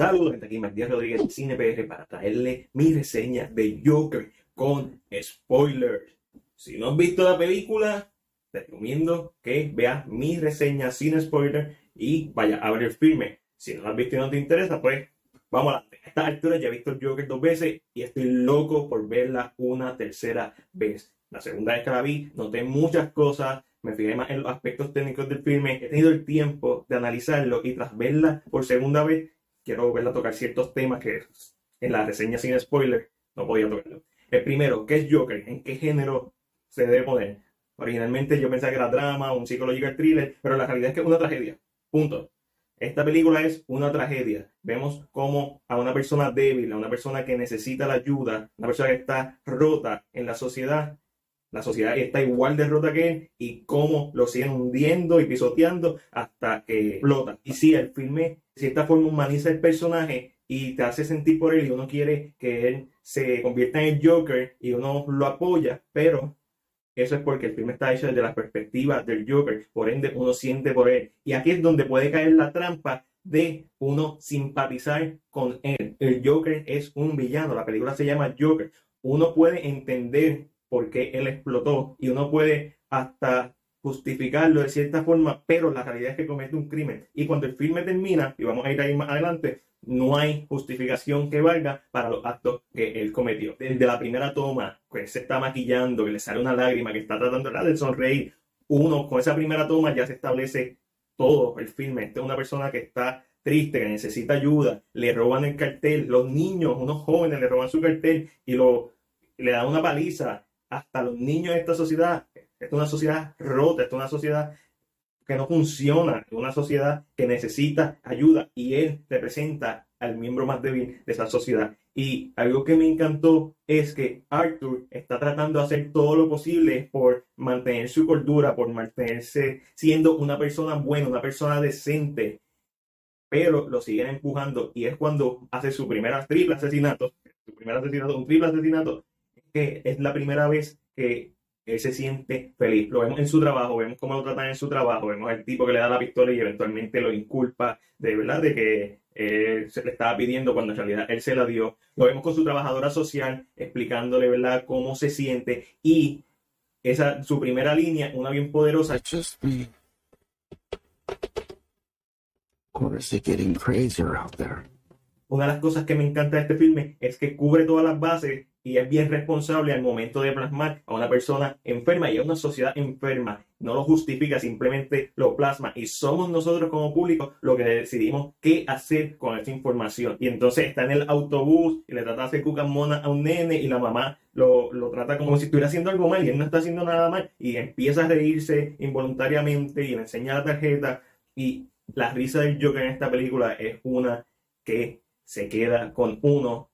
Saludos, gente, aquí Matías Rodríguez CinePR para traerle mi reseña de Joker con spoilers. Si no has visto la película, te recomiendo que veas mi reseña sin spoilers y vaya a ver el filme. Si no lo has visto y no te interesa, pues vamos. A esta altura ya he visto el Joker dos veces y estoy loco por verla una tercera vez. La segunda vez que la vi, noté muchas cosas, me fijé más en los aspectos técnicos del filme, he tenido el tiempo de analizarlo y tras verla por segunda vez, quiero verla tocar ciertos temas que en la reseña sin spoiler no podía tocarlo. El primero, ¿qué es Joker? ¿En qué género se debe poner? Originalmente yo pensaba que era drama, un psychological thriller, pero la realidad es que es una tragedia. Punto. Esta película es una tragedia. Vemos cómo a una persona débil, a una persona que necesita la ayuda, una persona que está rota en la sociedad, la sociedad está igual de rota que él y cómo lo siguen hundiendo y pisoteando hasta que explota. Y sí, el filme de cierta forma humaniza el personaje y te hace sentir por él y uno quiere que él se convierta en el Joker y uno lo apoya, pero eso es porque el filme está hecho desde la perspectiva del Joker, por ende uno siente por él. Y aquí es donde puede caer la trampa de uno simpatizar con él. El Joker es un villano, la película se llama Joker. Uno puede entender porque él explotó y uno puede hasta justificarlo de cierta forma, pero la realidad es que comete un crimen. Y cuando el filme termina, y vamos a ir ahí más adelante, no hay justificación que valga para los actos que él cometió. Desde la primera toma, que se está maquillando, que le sale una lágrima, que está tratando de sonreír, uno con esa primera toma ya se establece todo el filme. Esta es una persona que está triste, que necesita ayuda, le roban el cartel, los niños, unos jóvenes le roban su cartel y lo, le dan una paliza hasta los niños de esta sociedad. es una sociedad rota, es una sociedad que no funciona, es una sociedad que necesita ayuda y él representa al miembro más débil de esa sociedad. Y algo que me encantó es que Arthur está tratando de hacer todo lo posible por mantener su cordura, por mantenerse siendo una persona buena, una persona decente, pero lo siguen empujando y es cuando hace su primer triple asesinato, su primer asesinato, un triple asesinato, que es la primera vez que él se siente feliz. Lo vemos en su trabajo, vemos cómo lo tratan en su trabajo, vemos el tipo que le da la pistola y eventualmente lo inculpa de verdad de que él se le estaba pidiendo cuando en realidad él se la dio. Lo vemos con su trabajadora social explicándole verdad cómo se siente y esa su primera línea, una bien poderosa. Una de las cosas que me encanta de este filme es que cubre todas las bases y es bien responsable al momento de plasmar a una persona enferma y a una sociedad enferma. No lo justifica, simplemente lo plasma. Y somos nosotros como público los que decidimos qué hacer con esta información. Y entonces está en el autobús y le trata de hacer cucamona a un nene y la mamá lo, lo, trata como si estuviera haciendo algo mal y él no está haciendo nada mal. Y empieza a reírse involuntariamente y le enseña la tarjeta. Y la risa del Joker en esta película es una que se queda con uno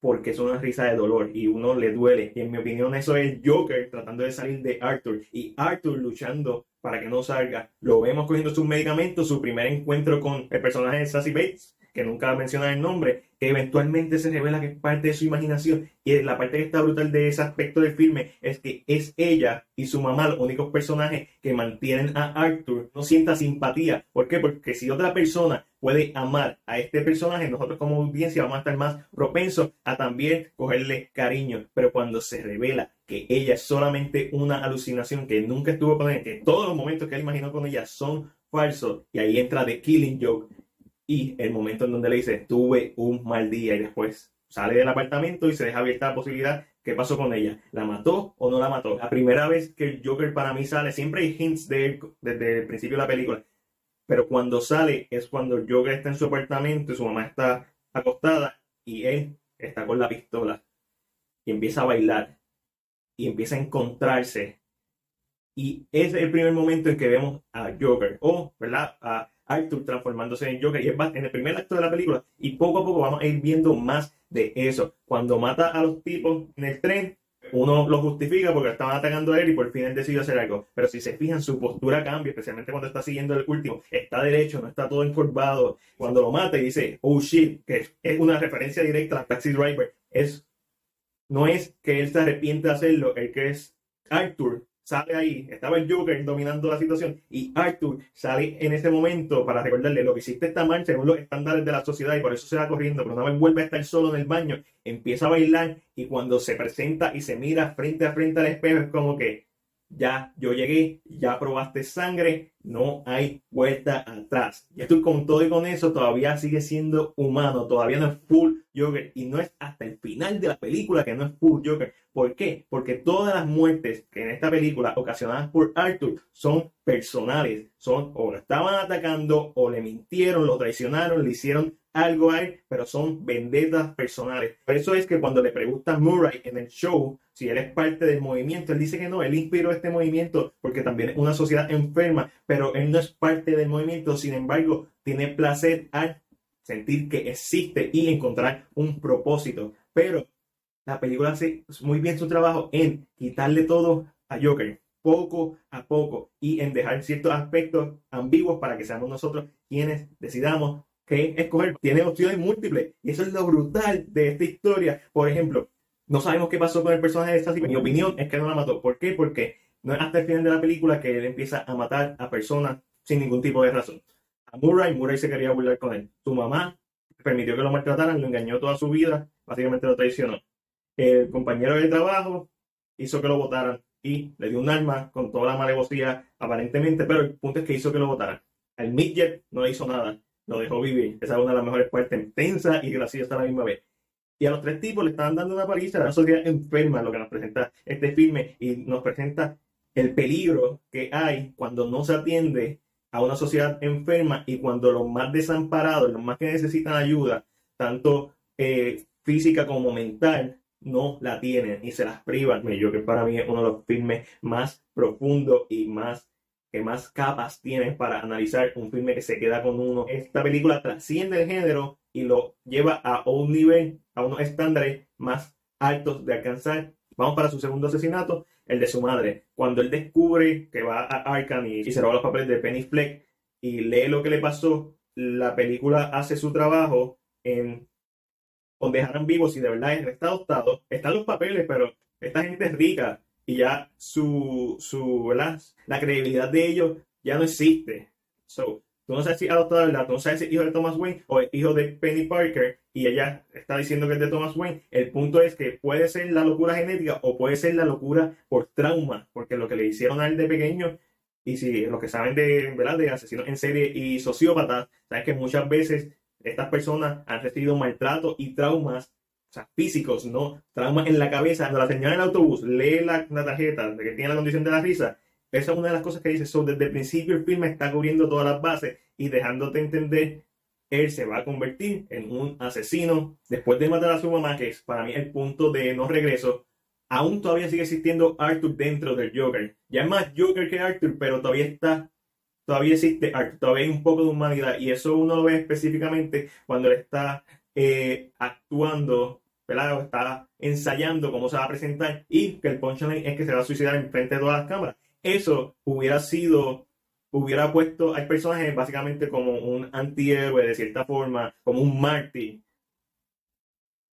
porque es una risa de dolor y uno le duele. Y en mi opinión eso es Joker tratando de salir de Arthur y Arthur luchando para que no salga. Lo vemos cogiendo sus medicamentos, su primer encuentro con el personaje de Sassy Bates, que nunca menciona el nombre, que eventualmente se revela que es parte de su imaginación. Y la parte que está brutal de ese aspecto del filme es que es ella y su mamá los únicos personajes que mantienen a Arthur. No sienta simpatía. ¿Por qué? Porque si otra persona puede amar a este personaje, nosotros como audiencia vamos a estar más propensos a también cogerle cariño. Pero cuando se revela que ella es solamente una alucinación, que nunca estuvo con él, que todos los momentos que él imaginó con ella son falsos, y ahí entra The Killing Joke, y el momento en donde le dice, tuve un mal día y después sale del apartamento y se deja abierta la posibilidad, ¿qué pasó con ella? ¿La mató o no la mató? La primera vez que el Joker para mí sale, siempre hay hints de él desde el principio de la película, pero cuando sale es cuando el Joker está en su apartamento y su mamá está acostada y él está con la pistola y empieza a bailar y empieza a encontrarse. Y es el primer momento en que vemos a Joker, o, ¿verdad? A Arthur transformándose en Joker y es en el primer acto de la película y poco a poco vamos a ir viendo más de eso. Cuando mata a los tipos en el tren, uno lo justifica porque estaban atacando a él y por fin él decidió hacer algo. Pero si se fijan, su postura cambia, especialmente cuando está siguiendo el último. Está derecho, no está todo encorvado. Cuando lo mata y dice, oh shit, que es una referencia directa a Taxi Driver, es, no es que él se arrepiente de hacerlo, el que es Arthur sale ahí, estaba el Joker dominando la situación y Arthur sale en ese momento para recordarle lo que hiciste esta mal según los estándares de la sociedad y por eso se va corriendo, pero vez vuelve a estar solo en el baño, empieza a bailar y cuando se presenta y se mira frente a frente al espejo es como que ya yo llegué, ya probaste sangre, no hay vuelta atrás. Y estoy con todo y con eso, todavía sigue siendo humano, todavía no es full Joker y no es hasta el final de la película que no es full Joker. ¿Por qué? Porque todas las muertes que en esta película ocasionadas por Arthur son personales, son o lo estaban atacando o le mintieron, lo traicionaron, le hicieron algo él, pero son vendetas personales. Por eso es que cuando le pregunta Murray en el show si él es parte del movimiento, él dice que no, él inspiró este movimiento porque también es una sociedad enferma, pero él no es parte del movimiento, sin embargo, tiene placer al sentir que existe y encontrar un propósito. Pero la película hace muy bien su trabajo en quitarle todo a Joker, poco a poco, y en dejar ciertos aspectos ambiguos para que seamos nosotros quienes decidamos que escoger. Tiene opciones múltiples. Y eso es lo brutal de esta historia. Por ejemplo, no sabemos qué pasó con el personaje de Sassy. Mi opinión es que no la mató. ¿Por qué? Porque no es hasta el final de la película que él empieza a matar a personas sin ningún tipo de razón. A Murray, Murray se quería burlar con él. Su mamá permitió que lo maltrataran, lo engañó toda su vida, básicamente lo traicionó. El compañero de trabajo hizo que lo votaran y le dio un arma con toda la malevosía aparentemente, pero el punto es que hizo que lo votaran. El midget no hizo nada lo dejó vivir. Esa es una de las mejores partes, tensa y graciosa a la misma vez. Y a los tres tipos le estaban dando una paliza a la sociedad enferma, lo que nos presenta este filme, y nos presenta el peligro que hay cuando no se atiende a una sociedad enferma y cuando los más desamparados, los más que necesitan ayuda, tanto eh, física como mental, no la tienen y se las privan. Yo que para mí es uno de los filmes más profundos y más que más capas tienes para analizar un filme que se queda con uno. Esta película trasciende el género y lo lleva a un nivel, a unos estándares más altos de alcanzar. Vamos para su segundo asesinato, el de su madre. Cuando él descubre que va a Arkham y, se roba los papeles de Penny Fleck y lee lo que le pasó, la película hace su trabajo en con dejar vivos si de verdad está adoptado. Están los papeles, pero esta gente es rica y ya su, su ¿verdad? la credibilidad de ellos ya no existe. So, tú no sabes si adoptado, ¿verdad? Tú no sabes si es hijo de Thomas Wayne o es hijo de Penny Parker y ella está diciendo que es de Thomas Wayne. El punto es que puede ser la locura genética o puede ser la locura por trauma, porque lo que le hicieron a él de pequeño y si los que saben de, ¿verdad? de asesinos en serie y sociópatas, saben que muchas veces estas personas han recibido maltrato y traumas o sea, físicos, ¿no? Traumas en la cabeza. Cuando la señora en el autobús lee la, tarjeta de que tiene la condición de la risa, esa es una de las cosas que dice. So, desde el principio el filme está cubriendo todas las bases y dejándote entender, él se va a convertir en un asesino después de matar a su mamá, que es para mí el punto de no regreso. Aún todavía sigue existiendo Arthur dentro del Joker. Ya es más Joker que Arthur, pero todavía está todavía existe Arthur, todavía hay un poco de humanidad y eso uno lo ve específicamente cuando él está eh, actuando, ¿verdad? Está ensayando cómo se va a presentar y que el punchline es que se va a suicidar en frente de todas las cámaras. Eso hubiera sido, hubiera puesto al personaje básicamente como un antihéroe de cierta forma, como un mártir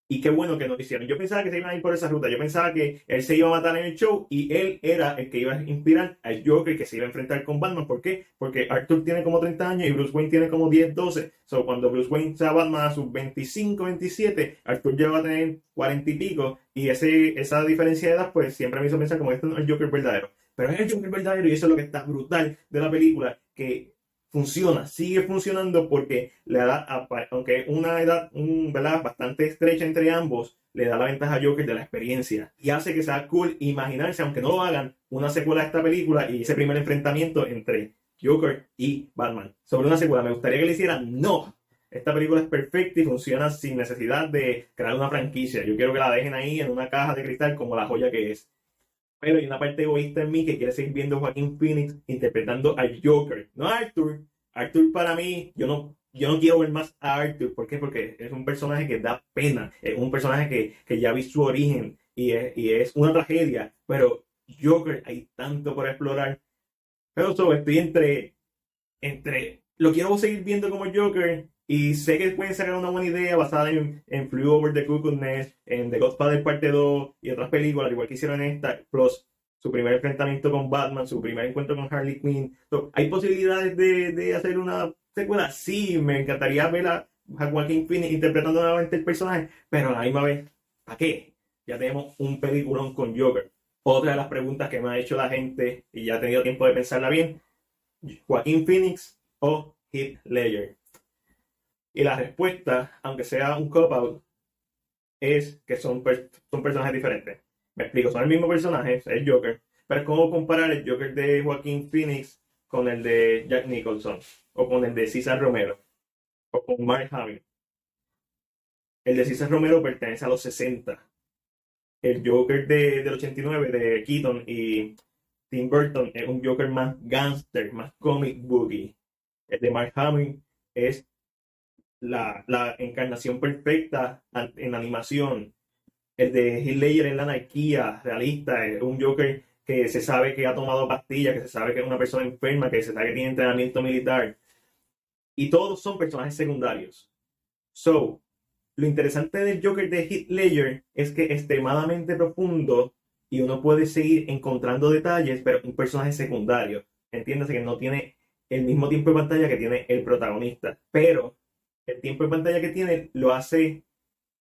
y qué bueno que no hicieron. Yo pensaba que se iban a ir por esa ruta. Yo pensaba que él se iba a matar en el show y él era el que iba a inspirar al Joker que se iba a enfrentar con Batman. ¿Por qué? Porque Arthur tiene como 30 años y Bruce Wayne tiene como 10, 12. So, cuando Bruce Wayne sea Batman a sus 25, 27, Arthur ya va a tener 40 y pico. Y ese, esa diferencia de edad, pues siempre me hizo pensar como este no es el Joker verdadero. Pero es el Joker verdadero y eso es lo que está brutal de la película. Que funciona, sigue funcionando porque le da, aunque una edad un, ¿verdad? bastante estrecha entre ambos, le da la ventaja a Joker de la experiencia y hace que sea cool imaginarse, aunque no lo hagan, una secuela de esta película y ese primer enfrentamiento entre Joker y Batman. Sobre una secuela, me gustaría que le hicieran no. Esta película es perfecta y funciona sin necesidad de crear una franquicia. Yo quiero que la dejen ahí en una caja de cristal como la joya que es. Pero hay una parte egoísta en mí que quiere seguir viendo a Joaquín Phoenix interpretando al Joker, no a Arthur. Arthur para mí, yo no, yo no quiero ver más a Arthur. ¿Por qué? Porque es un personaje que da pena. Es un personaje que, que ya vi su origen y es, y es una tragedia. Pero Joker, hay tanto por explorar. Pero eso, estoy entre, entre, lo quiero seguir viendo como Joker y sé que pueden sacar una buena idea basada en, en Flew Over the Cuckoo's Nest, en The Godfather Parte 2 y otras películas, igual que hicieron esta, plus su primer enfrentamiento con Batman, su primer encuentro con Harley Quinn. ¿Hay posibilidades de, de, hacer una secuela? Sí, me encantaría ver a, Joaquin Phoenix interpretando nuevamente el personaje, pero a la misma vez, ¿para qué? Ya tenemos un peliculón con Joker. Otra de las preguntas que me ha hecho la gente, y ya he tenido tiempo de pensarla bien, Joaquín Phoenix o Heath Ledger. Y la respuesta, aunque sea un cop-out, es que son, son personajes diferentes. Me explico, son el mismo personaje, es el Joker, pero es como comparar el Joker de Joaquín Phoenix con el de Jack Nicholson, o con el de César Romero, o con Mark Hamill. El de César Romero pertenece a los 60. El Joker de, del 89 de Keaton y Tim Burton es un Joker más gangster, más comic boogie. El de Mark Hamill es la, encarnación perfecta en animación el de Heath Ledger en la anarquía realista, es un Joker que se sabe que ha tomado pastillas, que se sabe que es una persona enferma, que se sabe que tiene entrenamiento militar. Y todos son personajes secundarios. So, lo interesante del Joker de Heath Ledger es que es extremadamente profundo y uno puede seguir encontrando detalles, pero un personaje secundario. Entiéndase que no tiene el mismo tiempo de pantalla que tiene el protagonista, pero el tiempo de pantalla que tiene lo hace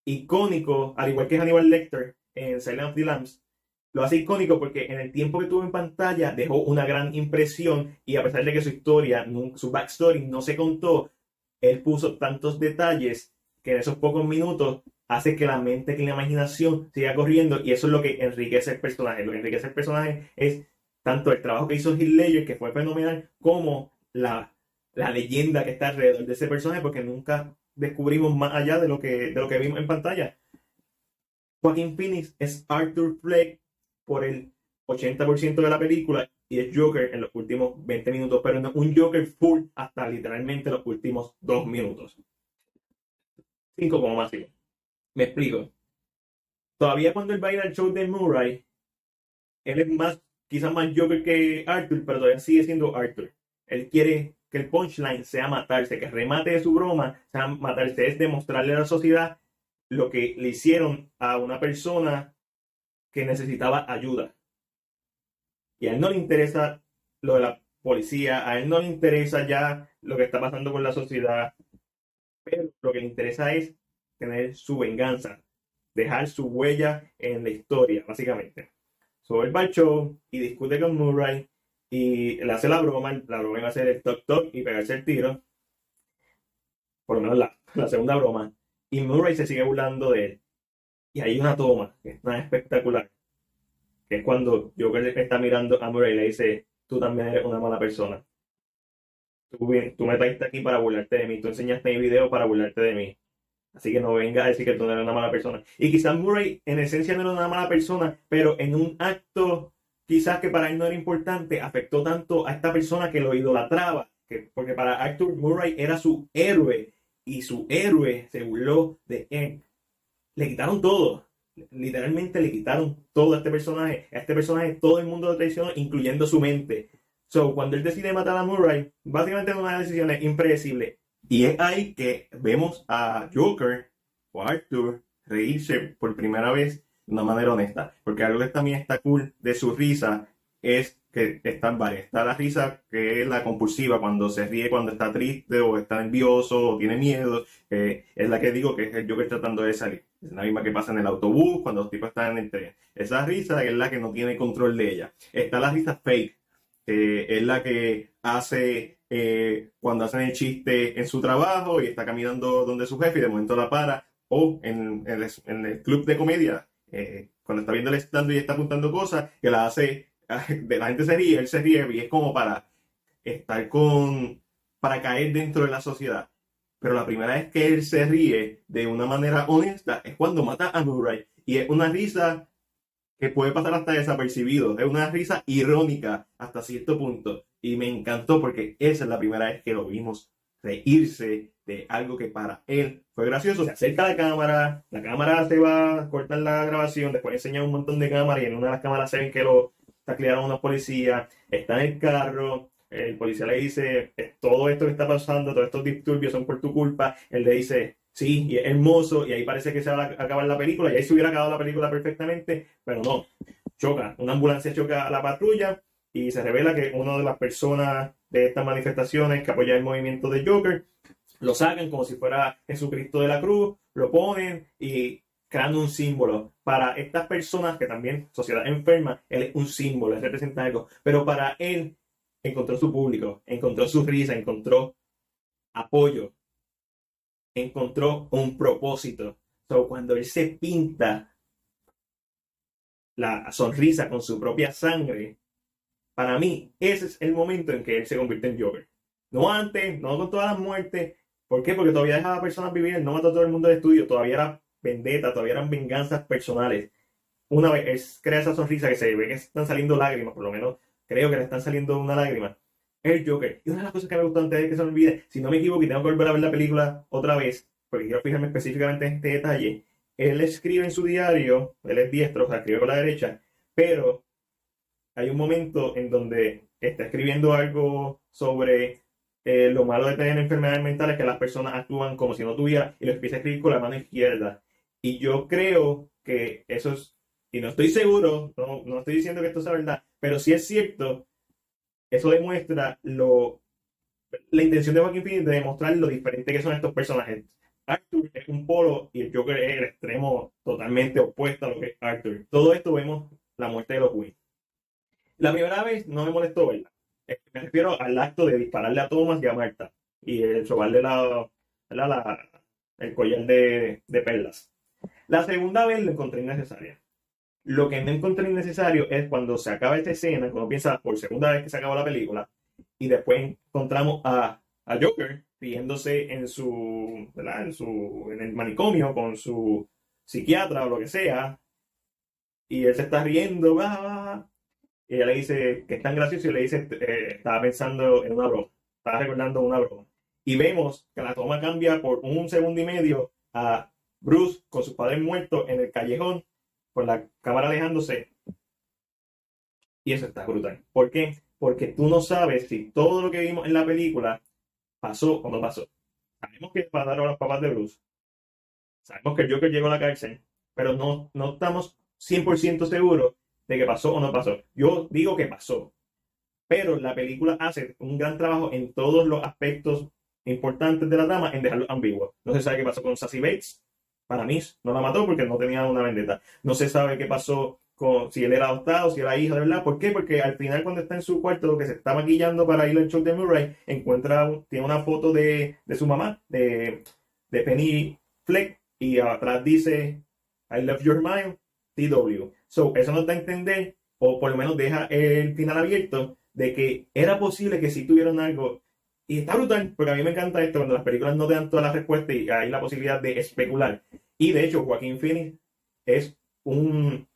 icónico, al igual que Hannibal Lecter en Silent of the Lambs, lo hace icónico porque en el tiempo que tuvo en pantalla dejó una gran impresión y a pesar de que su historia, su backstory no se contó, él puso tantos detalles que en esos pocos minutos hace que la mente, que la imaginación siga corriendo y eso es lo que enriquece el personaje. Lo que enriquece el personaje es tanto el trabajo que hizo Heath Ledger, que fue fenomenal, como la, la leyenda que está alrededor de ese personaje, porque nunca descubrimos más allá de lo que, de lo que vimos en pantalla. Joaquín Phoenix es Arthur Fleck por el 80% de la película y es Joker en los últimos 20 minutos, pero no un Joker full hasta literalmente los últimos 2 minutos. 5 como máximo. Me explico. Todavía cuando él va a ir al show de Murray, él es más, quizás más Joker que Arthur, pero todavía sigue siendo Arthur. Él quiere que el punchline sea matarse, que el remate de su broma sea matarse, es demostrarle a la sociedad lo que le hicieron a una persona que necesitaba ayuda. Y a él no le interesa lo de la policía, a él no le interesa ya lo que está pasando con la sociedad, pero lo que le interesa es tener su venganza, dejar su huella en la historia, básicamente. Sobre el show y discute con Murray y le hace la broma, la broma iba a ser el toc toc y pegarse el tiro, por lo menos la, la segunda broma, y Murray se sigue burlando de él. Y hay una toma que es tan espectacular, que es cuando Joker está mirando a Murray y le dice, tú también eres una mala persona. Tú, tú me trajiste aquí para burlarte de mí, tú enseñaste mi video para burlarte de mí. Así que no venga a decir que tú no eres una mala persona. Y quizás Murray en esencia no era una mala persona, pero en un acto quizás que para él no era importante, afectó tanto a esta persona que lo idolatraba, que, porque para Arthur Murray era su héroe y su héroe se burló de él. Le quitaron todo, literalmente le quitaron todo a este personaje. A este personaje todo el mundo lo traicionó, incluyendo su mente. So, cuando él decide matar a Murray, básicamente es una decisión impredecible. Y es ahí que vemos a Joker o Arthur reírse por primera vez de una manera honesta. Porque algo que también está cool de su risa es que están varias. Está la risa que es la compulsiva, cuando se ríe, cuando está triste o está nervioso o tiene miedo. es la que digo que es el Joker tratando de salir. Es la misma que pasa en el autobús, cuando los tipos están en el tren. Esa risa es la que no tiene control de ella. Está la risa fake, es la que hace eh, cuando hacen el chiste en su trabajo y está caminando donde su jefe y de momento la para. O en, en el club de comedia, eh, cuando está viendo el stand y está apuntando cosas, que la hace, la gente se ríe, él se ríe y es como para estar con, para caer dentro de la sociedad. Pero la primera vez que él se ríe de una manera honesta es cuando mata a Murray. Y es una risa que puede pasar hasta desapercibido. Es una risa irónica hasta cierto punto. Y me encantó porque esa es la primera vez que lo vimos reírse de algo que para él fue gracioso. Se acerca a la cámara, la cámara se va a cortar la grabación, después enseña un montón de cámaras y en una de las cámaras se ven que lo taclearon unos policías, está en el carro, el policía le dice, todo esto que está pasando, todos estos disturbios son por tu culpa, él le dice, sí, y es hermoso, y ahí parece que se va a acabar la película, y ahí se hubiera acabado la película perfectamente, pero no. choca, una ambulancia choca a la patrulla y se revela que una de las personas de estas manifestaciones que apoya el movimiento de Joker lo sacan como si fuera Jesucristo de la cruz, lo ponen y crean un símbolo. Para estas personas que también, sociedad enferma, él es un símbolo, él representa algo. Pero para él encontró su público, encontró su risa, encontró apoyo, encontró un propósito. So, cuando él se pinta la sonrisa con su propia sangre, para mí ese es el momento en que él se convierte en Joker. No antes, no con todas las muertes. ¿Por qué? Porque todavía dejaba personas vivir, no mató a todo el mundo del estudio, todavía era vendetta, todavía eran venganzas personales. Una vez él crea esa sonrisa que se ve que están saliendo lágrimas, por lo menos creo que le están saliendo una lágrima. El Joker. Y una de las cosas que me gustó antes de que se me olvide, si no me equivoco y tengo que volver a ver la película otra vez, porque quiero fijarme específicamente en este detalle, él escribe en su diario, él es diestro, o sea, escribe con la derecha, pero hay un momento en donde está escribiendo algo sobre eh, lo malo de tener enfermedades mentales, que las personas actúan como si no tuvieran, y lo empieza a escribir con la mano izquierda. Y yo creo que eso es, y no estoy seguro, no, no estoy diciendo que esto sea verdad, pero si es cierto, eso demuestra lo, la intención de Joaquin Phoenix de demostrar lo diferente que son estos personajes. Arthur es un polo y el Joker es el extremo totalmente opuesto a lo que es Arthur. Todo esto vemos la muerte de los Wayne. La primera vez no me molestó verla. Me refiero al acto de dispararle a Thomas y a Marta y el robarle la, la, el collar de, de perlas. La segunda vez lo encontré innecesaria. Lo que no encontré innecesario es cuando se acaba esta escena, cuando piensa por segunda vez que se acaba la película, y después encontramos a, a Joker riéndose en su, En su, en el manicomio con su psiquiatra o lo que sea, y él se está riendo, va, y ella le dice que es tan gracioso y le dice, eh, estaba pensando en una broma, estaba recordando una broma. Y vemos que la toma cambia por un segundo y medio a Bruce con sus padres muertos en el callejón con la cámara alejándose. Y eso está brutal. ¿Por qué? Porque tú no sabes si todo lo que vimos en la película pasó o no pasó. Sabemos que mataron a los papás de Bruce. Sabemos que el Joker llegó a la cárcel. Pero no, no estamos 100% seguros de que pasó o no pasó. Yo digo que pasó. Pero la película hace un gran trabajo en todos los aspectos importantes de la trama en dejarlo ambiguo. No se sabe qué pasó con Sassy Bates para mí no la mató porque no tenía una vendetta. No se sabe qué pasó con si él era adoptado, si era hijo de verdad. ¿Por qué? Porque al final cuando está en su cuarto, lo que se está maquillando para ir al show de Murray, encuentra, tiene una foto de, su mamá, de, Penny Fleck, y atrás dice, I love your mind, TW. So, eso nos da a entender, o por lo menos deja el final abierto, de que era posible que si tuvieron algo y está brutal, porque a mí me encanta esto cuando las películas no dan todas las respuestas y hay la posibilidad de especular. Y de hecho, Joaquín Phoenix es un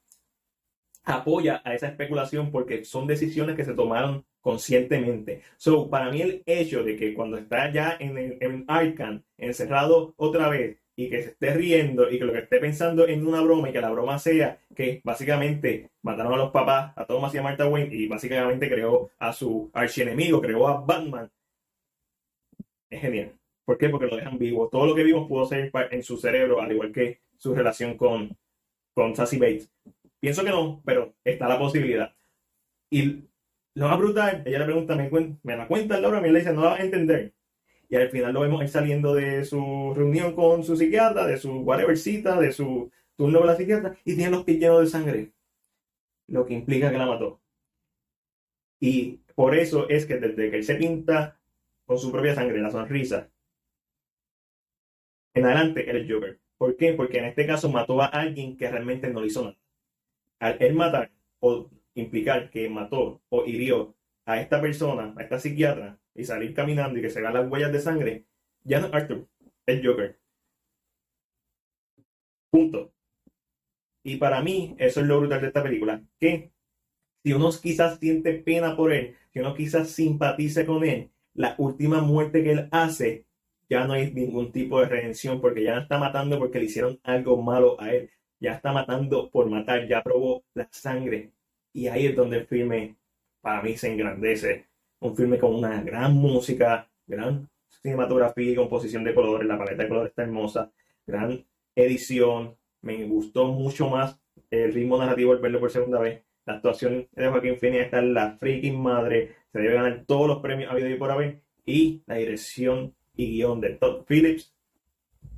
apoya a esa especulación porque son decisiones que se tomaron conscientemente. So, para mí el hecho de que cuando está ya en, en Arkham, encerrado otra vez, y que se esté riendo y que lo que esté pensando en una broma y que la broma sea que básicamente mataron a los papás, a Thomas y a Martha Wayne y básicamente creó a su archienemigo, creó a Batman es genial. ¿Por qué? Porque lo dejan vivo. Todo lo que vimos pudo ser en su cerebro, al igual que su relación con, con Sassy Bates. Pienso que no, pero está la posibilidad. Y lo más brutal, ella le pregunta, me, me la cuenta Laura, me le dice, no la vas a entender. Y al final lo vemos él saliendo de su reunión con su psiquiatra, de su whatever cita, de su turno con la psiquiatra, y tiene los pies llenos de sangre. Lo que implica que la mató. Y por eso es que desde que él se pinta con su propia sangre, la sonrisa. En adelante, eres Joker. ¿Por qué? Porque en este caso mató a alguien que realmente no le hizo nada. Al él matar o implicar que mató o hirió a esta persona, a esta psiquiatra, y salir caminando y que se vean las huellas de sangre, ya no es Arthur, es Joker. Punto. Y para mí, eso es lo brutal de esta película. Que si uno quizás siente pena por él, si uno quizás simpatice con él, la última muerte que él hace, ya no hay ningún tipo de redención porque ya no está matando porque le hicieron algo malo a él. Ya está matando por matar, ya probó la sangre. Y ahí es donde el para mí se engrandece. Un filme con una gran música, gran cinematografía y composición de colores. La paleta de colores está hermosa. Gran edición. Me gustó mucho más el ritmo narrativo al verlo por segunda vez. La actuación de Joaquín Phoenix está en la freaking madre. Se debe ganar todos los premios habido y por haber. Y la dirección y guion de Todd Phillips.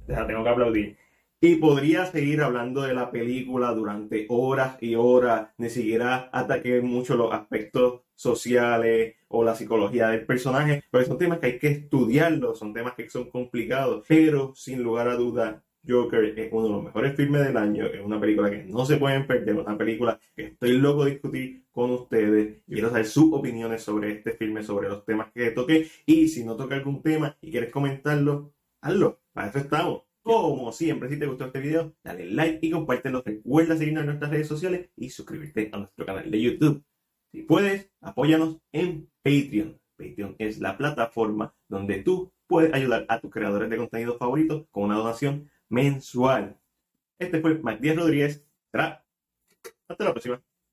La tengo que aplaudir. Y podría seguir hablando de la película durante horas y horas, ni siquiera ataque mucho los aspectos sociales o la psicología del personaje, porque son temas que hay que estudiarlos, son temas que son complicados, pero sin lugar a dudas, Joker es uno de los mejores filmes del año, es una película que no se pueden perder, una película que estoy loco de discutir con ustedes. Quiero saber sus opiniones sobre este filme, sobre los temas que toqué, y si no toca algún tema y quieres comentarlo, hazlo, para eso estamos. Como siempre, si te gustó este video, dale like y compártelo. Recuerda seguirnos en nuestras redes sociales y suscribirte a nuestro canal de YouTube. Si puedes, apóyanos en Patreon. Patreon es la plataforma donde tú puedes ayudar a tus creadores de contenido favoritos con una donación mensual. Este fue Matías Rodríguez. Hasta la próxima.